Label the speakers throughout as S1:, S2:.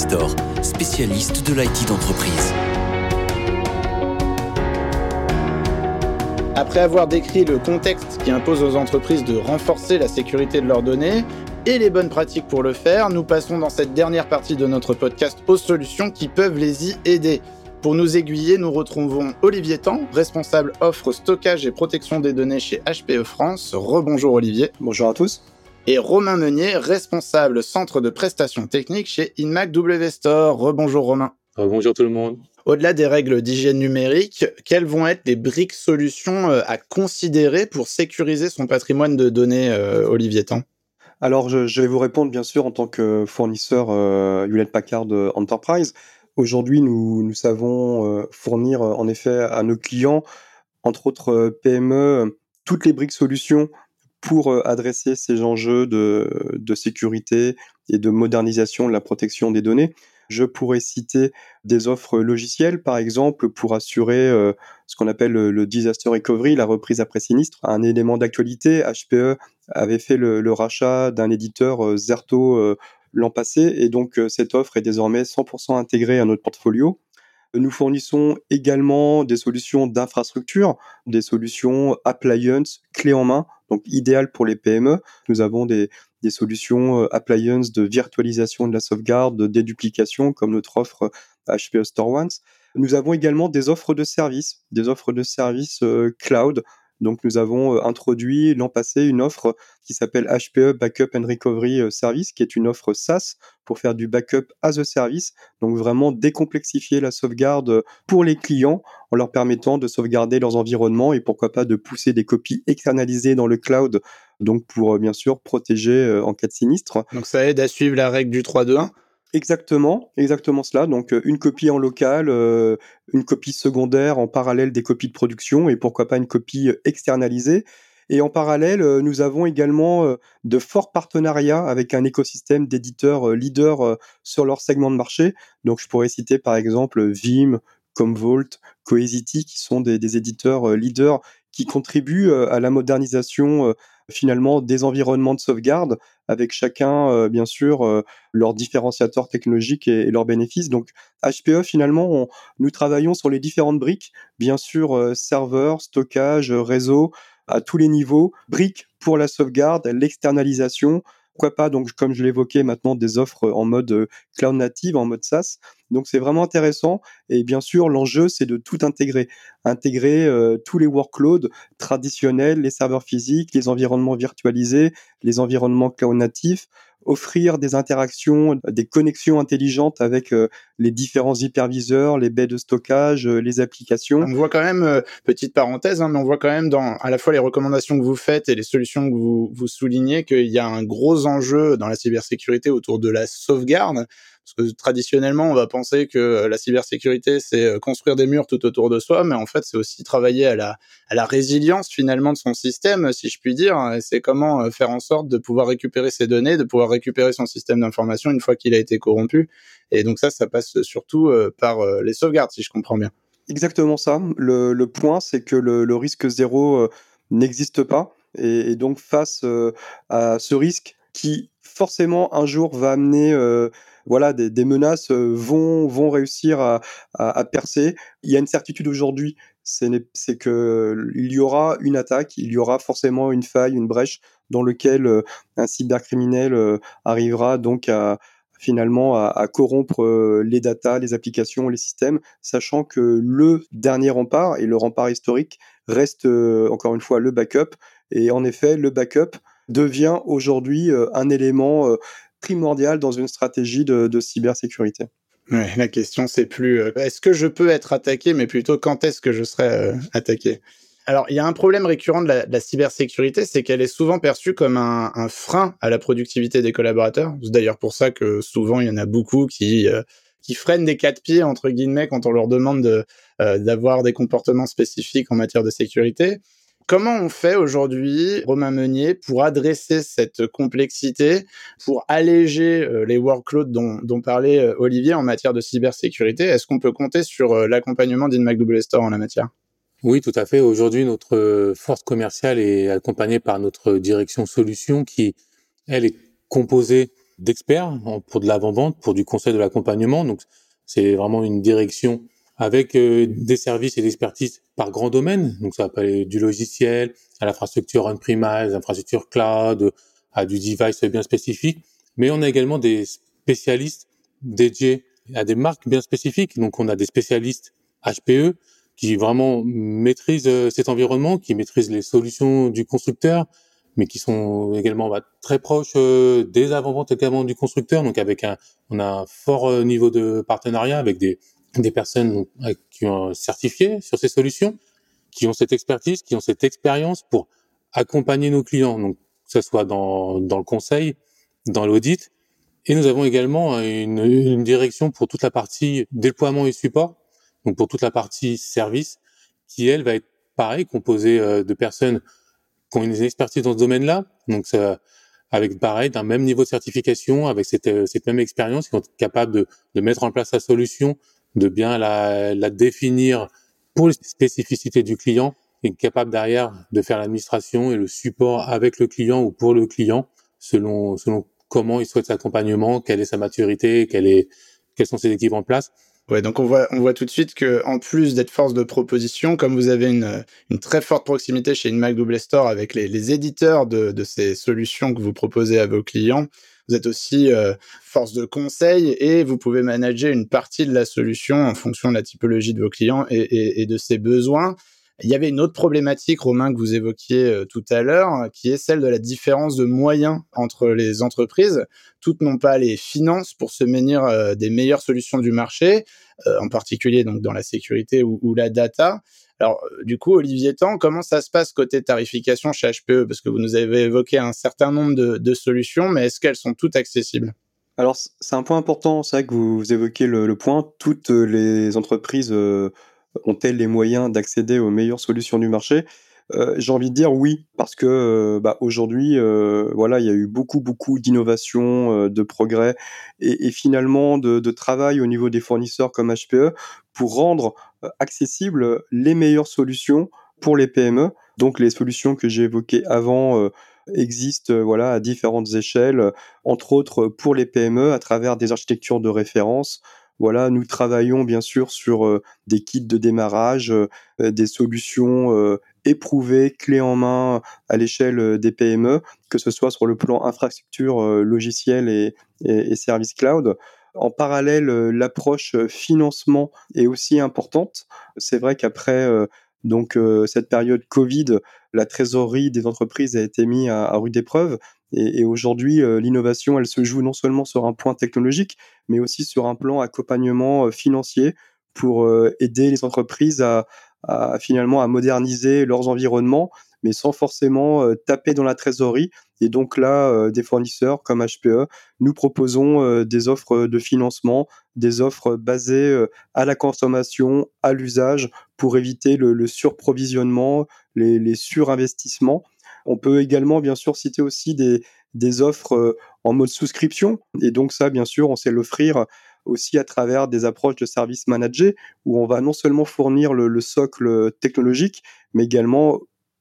S1: Store, spécialiste de l'IT d'entreprise.
S2: Après avoir décrit le contexte qui impose aux entreprises de renforcer la sécurité de leurs données et les bonnes pratiques pour le faire, nous passons dans cette dernière partie de notre podcast aux solutions qui peuvent les y aider. Pour nous aiguiller, nous retrouvons Olivier Tan, responsable offre stockage et protection des données chez HPE France. Rebonjour Olivier.
S3: Bonjour à tous.
S2: Et Romain Meunier, responsable centre de prestations techniques chez InMac W Store. Rebonjour Romain.
S4: Bonjour tout le monde.
S2: Au-delà des règles d'hygiène numérique, quelles vont être les briques solutions euh, à considérer pour sécuriser son patrimoine de données, euh, Olivier Tan?
S3: Alors, je, vais vous répondre bien sûr en tant que fournisseur euh, Hewlett Packard Enterprise. Aujourd'hui, nous, nous savons euh, fournir en effet à nos clients, entre autres PME, toutes les briques solutions pour adresser ces enjeux de, sécurité et de modernisation de la protection des données. Je pourrais citer des offres logicielles, par exemple, pour assurer ce qu'on appelle le, disaster recovery, la reprise après sinistre. Un élément d'actualité, HPE avait fait le, rachat d'un éditeur Zerto l'an passé et donc euh, cette offre est désormais 100% intégrée à notre portfolio. Nous fournissons également des solutions d'infrastructure, des solutions appliance clé en main, donc idéales pour les PME. Nous avons des, solutions euh, appliance de virtualisation de la sauvegarde, de déduplication, comme notre offre HPE Store Ones. Nous avons également des offres de services, des offres de services euh, cloud donc nous avons euh, introduit l'an passé une offre qui s'appelle HPE Backup and Recovery euh, Service, qui est une offre SaaS pour faire du backup as a service, donc vraiment décomplexifier la sauvegarde pour les clients en leur permettant de sauvegarder leurs environnements et pourquoi pas de pousser des copies externalisées dans le cloud, donc pour euh, bien sûr protéger en cas de sinistre.
S2: Donc ça aide à suivre la règle du 3-2-1
S3: Exactement, exactement cela. Donc euh, une copie en local, euh, une copie secondaire en parallèle des copies de production et pourquoi pas une copie euh, externalisée. Et en parallèle, nous avons également de forts partenariats avec un écosystème d'éditeurs leaders sur leur segment de marché. Donc je pourrais citer par exemple Vim, Commvault, Cohesity, qui sont des éditeurs leaders qui contribuent à la modernisation finalement des environnements de sauvegarde avec chacun, euh, bien sûr, euh, leurs différenciateurs technologiques et, leurs bénéfices. Donc, HPE, finalement, nous travaillons sur les différentes briques, bien sûr, euh, serveur, stockage, réseau, à tous les niveaux, briques pour la sauvegarde, l'externalisation, pourquoi pas, donc, comme je l'évoquais maintenant, des offres en mode euh, cloud native, en mode SaaS. Donc, c'est vraiment intéressant. Et bien sûr, l'enjeu, c'est de tout intégrer. Intégrer euh, tous les workloads traditionnels, les serveurs physiques, les environnements virtualisés, les environnements cloud natifs, offrir des interactions, des connexions intelligentes avec euh, les différents hyperviseurs, les baies de stockage, euh, les applications.
S2: On voit quand même, euh, petite parenthèse, hein, mais on voit quand même dans à la fois les recommandations que vous faites et les solutions que vous, vous soulignez qu'il y a un gros enjeu dans la cybersécurité autour de la sauvegarde. Parce que traditionnellement, on va penser que euh, la cybersécurité, c'est euh, construire des murs tout autour de soi, mais en fait, c'est aussi travailler à la, résilience finalement de son système, si je puis dire. C'est comment euh, faire en sorte de pouvoir récupérer ses données, de pouvoir récupérer son système d'information une fois qu'il a été corrompu. Et donc ça, ça passe surtout par les sauvegardes, si je comprends bien.
S3: Exactement ça. Le, point, c'est que le, risque zéro n'existe pas. Et, donc face à ce risque qui forcément un jour va amener voilà, des, menaces euh, vont, vont réussir à, percer. Il y a une certitude aujourd'hui, c'est qu'il y aura une attaque, il y aura forcément une faille, une brèche dans lequel euh, un cybercriminel euh, arrivera donc à finalement à, corrompre les datas, les applications, les systèmes, sachant que le dernier rempart et le rempart historique reste encore une fois le backup. Et en effet, le backup devient aujourd'hui un élément primordial dans une stratégie de, cybersécurité.
S2: la question c'est plus euh, est-ce que je peux être attaqué, mais plutôt quand est-ce que je serai euh, attaqué? Alors, il y a un problème récurrent de la, cybersécurité, c'est qu'elle est souvent perçue comme un, frein à la productivité des collaborateurs. C'est d'ailleurs pour ça que souvent il y en a beaucoup qui euh, qui freinent des quatre pieds entre guillemets quand on leur demande d'avoir des comportements spécifiques en matière de sécurité. Comment on fait aujourd'hui, Romain Meunier, pour adresser cette complexité, pour alléger euh, les workloads dont, parlait euh, Olivier en matière de cybersécurité? Est-ce qu'on peut compter sur euh, l'accompagnement d'InMac Store en la matière?
S4: Oui, tout à fait. Aujourd'hui, notre force commerciale est accompagnée par notre direction solution qui, elle, est composée d'experts pour de l'avant-vente, pour du conseil de l'accompagnement. Donc, c'est vraiment une direction avec euh, des services et d'expertise par grand domaine. Donc, ça va aller du logiciel à l'infrastructure on-premise, l'infrastructure cloud, à du device bien spécifique. Mais on a également des spécialistes dédiés à des marques bien spécifiques. Donc, on a des spécialistes HPE qui vraiment maîtrisent euh, cet environnement, qui maîtrisent les solutions du constructeur, mais qui sont également bah, très proches euh, des avant-ventes également du constructeur. Donc avec un, on a un fort niveau de partenariat avec des, des personnes qui ont certifié sur ces solutions, qui ont cette expertise, qui ont cette expérience pour accompagner nos clients. Donc que ce soit dans, dans le conseil, dans l'audit, et nous avons également une, une direction pour toute la partie déploiement et support donc pour toute la partie service, qui elle va être pareil, composée euh, de personnes qui ont une expertise dans ce domaine-là, donc ça, avec pareil d'un même niveau de certification, avec cette, euh, cette même expérience, qui être capables de, de mettre en place la solution, de bien la, la définir pour les spécificités du client, et capable derrière de faire l'administration et le support avec le client ou pour le client, selon selon comment il souhaite cet accompagnement, quelle est sa maturité, quelle est, quelles sont ses équipes en place.
S2: Ouais, donc on voit, on voit tout de suite que en plus d'être force de proposition, comme vous avez une, une très forte proximité chez une Mac Double Store avec les, les éditeurs de, de, ces solutions que vous proposez à vos clients, vous êtes aussi euh, force de conseil et vous pouvez manager une partie de la solution en fonction de la typologie de vos clients et, de ses besoins. Il y avait une autre problématique, Romain, que vous évoquiez euh, tout à l'heure, qui est celle de la différence de moyens entre les entreprises. Toutes n'ont pas les finances pour se menir euh, des meilleures solutions du marché, en particulier donc dans la sécurité ou la data. Alors, du coup, Olivier Tan, comment ça se passe côté tarification chez HPE Parce que vous nous avez évoqué un certain nombre de, solutions, mais est-ce qu'elles sont toutes accessibles?
S3: Alors, c'est un point important, c'est vrai que vous évoquez le, point. Toutes les entreprises euh, ont-elles les moyens d'accéder aux meilleures solutions du marché? Euh, J'ai envie de dire oui, parce que euh, bah, aujourd'hui, euh, voilà, il y a eu beaucoup, beaucoup d'innovation, de progrès et, finalement de, travail au niveau des fournisseurs comme HPE pour rendre accessibles les meilleures solutions pour les PME. Donc les solutions que j'ai évoquées avant existent voilà à différentes échelles, entre autres pour les PME à travers des architectures de référence, voilà, nous travaillons bien sûr sur des kits de démarrage, des solutions éprouvées, clés en main à l'échelle des PME, que ce soit sur le plan infrastructure, logiciel et, et, service cloud. En parallèle, l'approche financement est aussi importante. C'est vrai qu'après donc cette période Covid, la trésorerie des entreprises a été mise à, rude épreuve. Et, aujourd'hui, euh, l'innovation, elle se joue non seulement sur un point technologique, mais aussi sur un plan accompagnement euh, financier pour euh, aider les entreprises à, à, finalement à moderniser leurs environnements, mais sans forcément taper dans la trésorerie. Et donc là, des fournisseurs comme HPE, nous proposons des offres de financement, des offres basées à la consommation, à l'usage, pour éviter le, surprovisionnement, les, surinvestissements on peut également, bien sûr, citer aussi des, offres euh, en mode souscription. Et donc ça, bien sûr, on sait l'offrir aussi à travers des approches de services managés, où on va non seulement fournir le, le socle technologique, mais également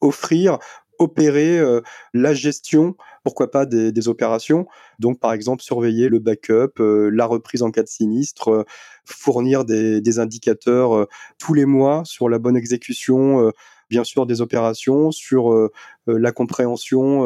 S3: offrir opérer euh, la gestion, pourquoi pas des, opérations. Donc, par exemple, surveiller le backup, euh, la reprise en cas de sinistre, euh, fournir des, indicateurs tous les mois sur la bonne exécution bien sûr des opérations, sur la compréhension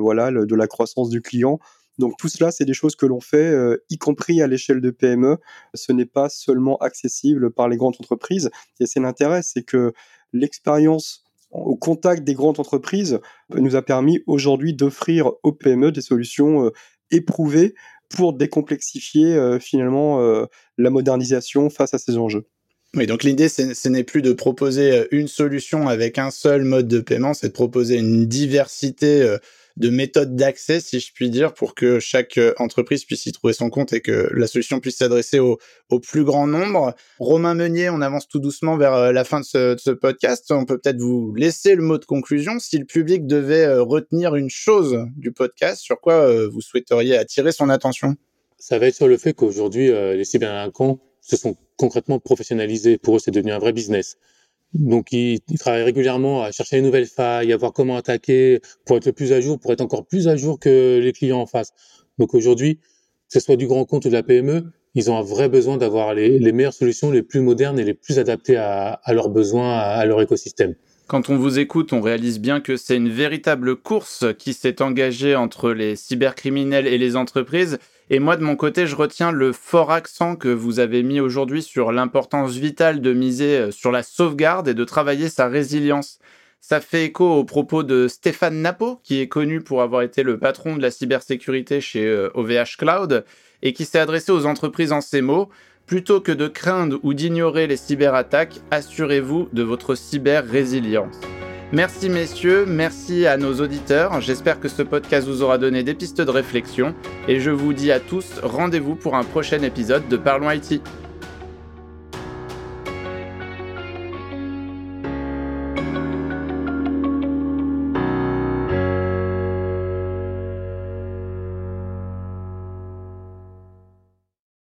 S3: voilà, de la croissance du client. Donc tout cela, c'est des choses que l'on fait, euh, y compris à l'échelle de PME. Ce n'est pas seulement accessible par les grandes entreprises. Et c'est l'intérêt, c'est que l'expérience au contact des grandes entreprises nous a permis aujourd'hui d'offrir aux PME des solutions euh, éprouvées pour décomplexifier euh, finalement la modernisation face à ces enjeux.
S2: Oui, donc l'idée, ce n'est plus de proposer une solution avec un seul mode de paiement, c'est de proposer une diversité de méthodes d'accès, si je puis dire, pour que chaque euh, entreprise puisse y trouver son compte et que la solution puisse s'adresser au, plus grand nombre. Romain Meunier, on avance tout doucement vers la fin de ce, podcast. On peut peut-être vous laisser le mot de conclusion. Si le public devait retenir une chose du podcast, sur quoi vous souhaiteriez attirer son attention?
S4: Ça va être sur le fait qu'aujourd'hui, les cyberdélinquants se sont concrètement professionnalisés. Pour eux, c'est devenu un vrai business. Donc, ils, ils, travaillent régulièrement à chercher les nouvelles failles, à voir comment attaquer pour être plus à jour, pour être encore plus à jour que les clients en face. Donc aujourd'hui, que ce soit du grand compte ou de la PME, ils ont un vrai besoin d'avoir les, meilleures solutions, les plus modernes et les plus adaptées à, leurs besoins, à, leur écosystème.
S2: Quand on vous écoute, on réalise bien que c'est une véritable course qui s'est engagée entre les cybercriminels et les entreprises. Et moi, de mon côté, je retiens le fort accent que vous avez mis aujourd'hui sur l'importance vitale de miser euh, sur la sauvegarde et de travailler sa résilience. Ça fait écho aux propos de Stéphane Napo, qui est connu pour avoir été le patron de la cybersécurité chez OVH euh, Cloud et qui s'est adressé aux entreprises en ces mots. Plutôt que de craindre ou d'ignorer les cyberattaques, assurez-vous de votre cyber-résilience. Merci messieurs, merci à nos auditeurs. J'espère que ce podcast vous aura donné des pistes de réflexion et je vous dis à tous rendez-vous pour un prochain épisode de Parlons IT.